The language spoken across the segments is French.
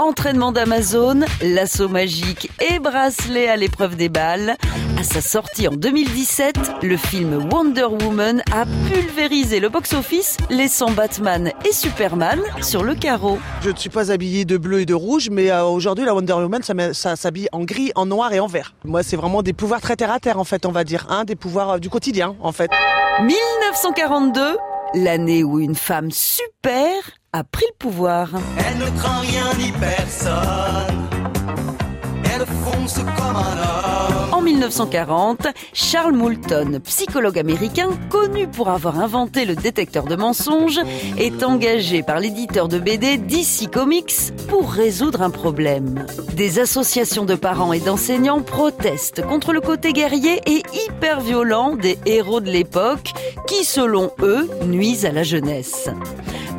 entraînement d'Amazon, l'assaut magique et bracelet à l'épreuve des balles. À sa sortie en 2017, le film Wonder Woman a pulvérisé le box-office, laissant Batman et Superman sur le carreau. Je ne suis pas habillé de bleu et de rouge, mais euh, aujourd'hui la Wonder Woman, ça, met- ça s'habille en gris, en noir et en vert. Moi, c'est vraiment des pouvoirs très terre à terre, en fait, on va dire, hein, des pouvoirs euh, du quotidien, en fait. 1942, l'année où une femme super a pris le pouvoir. Elle ne craint rien ni personne. Elle fonce comme un homme. En 1940, Charles Moulton, psychologue américain connu pour avoir inventé le détecteur de mensonges, est engagé par l'éditeur de BD DC Comics pour résoudre un problème. Des associations de parents et d'enseignants protestent contre le côté guerrier et hyper violent des héros de l'époque qui, selon eux, nuisent à la jeunesse.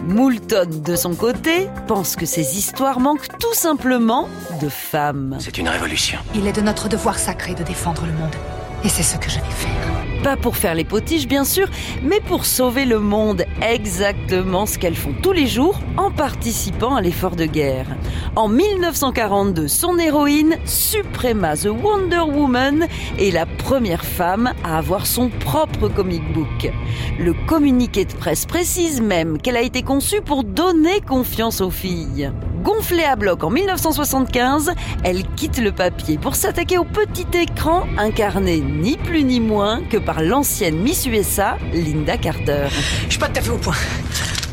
Moulton, de son côté, pense que ces histoires manquent tout simplement de femmes. C'est une révolution. Il est de notre devoir sacré de défendre le monde. Et c'est ce que je vais faire. Pas pour faire les potiches, bien sûr, mais pour sauver le monde. Exactement ce qu'elles font tous les jours en participant à l'effort de guerre. En 1942, son héroïne, Suprema the Wonder Woman, est la première femme à avoir son propre comic book. Le communiqué de presse précise même qu'elle a été conçue pour donner confiance aux filles. Gonflée à bloc en 1975, elle quitte le papier pour s'attaquer au petit écran incarné ni plus ni moins que par l'ancienne Miss USA, Linda Carter. Je suis pas tout à fait au point.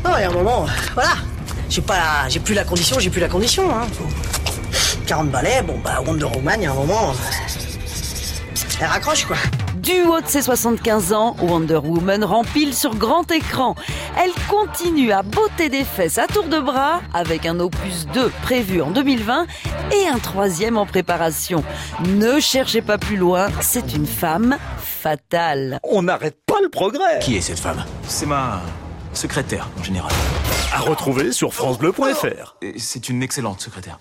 Non, et à un moment, voilà. J'ai pas, j'ai plus la condition, j'ai plus la condition. Hein. 40 balais, bon bah Wonder Woman, il y a un moment, elle raccroche quoi. Du haut de ses 75 ans, Wonder Woman rempile sur grand écran. Elle continue à botter des fesses à tour de bras avec un opus 2 prévu en 2020 et un troisième en préparation. Ne cherchez pas plus loin, c'est une femme fatale. On n'arrête pas le progrès. Qui est cette femme? C'est ma secrétaire, en général. À retrouver sur francebleu.fr. Et c'est une excellente secrétaire.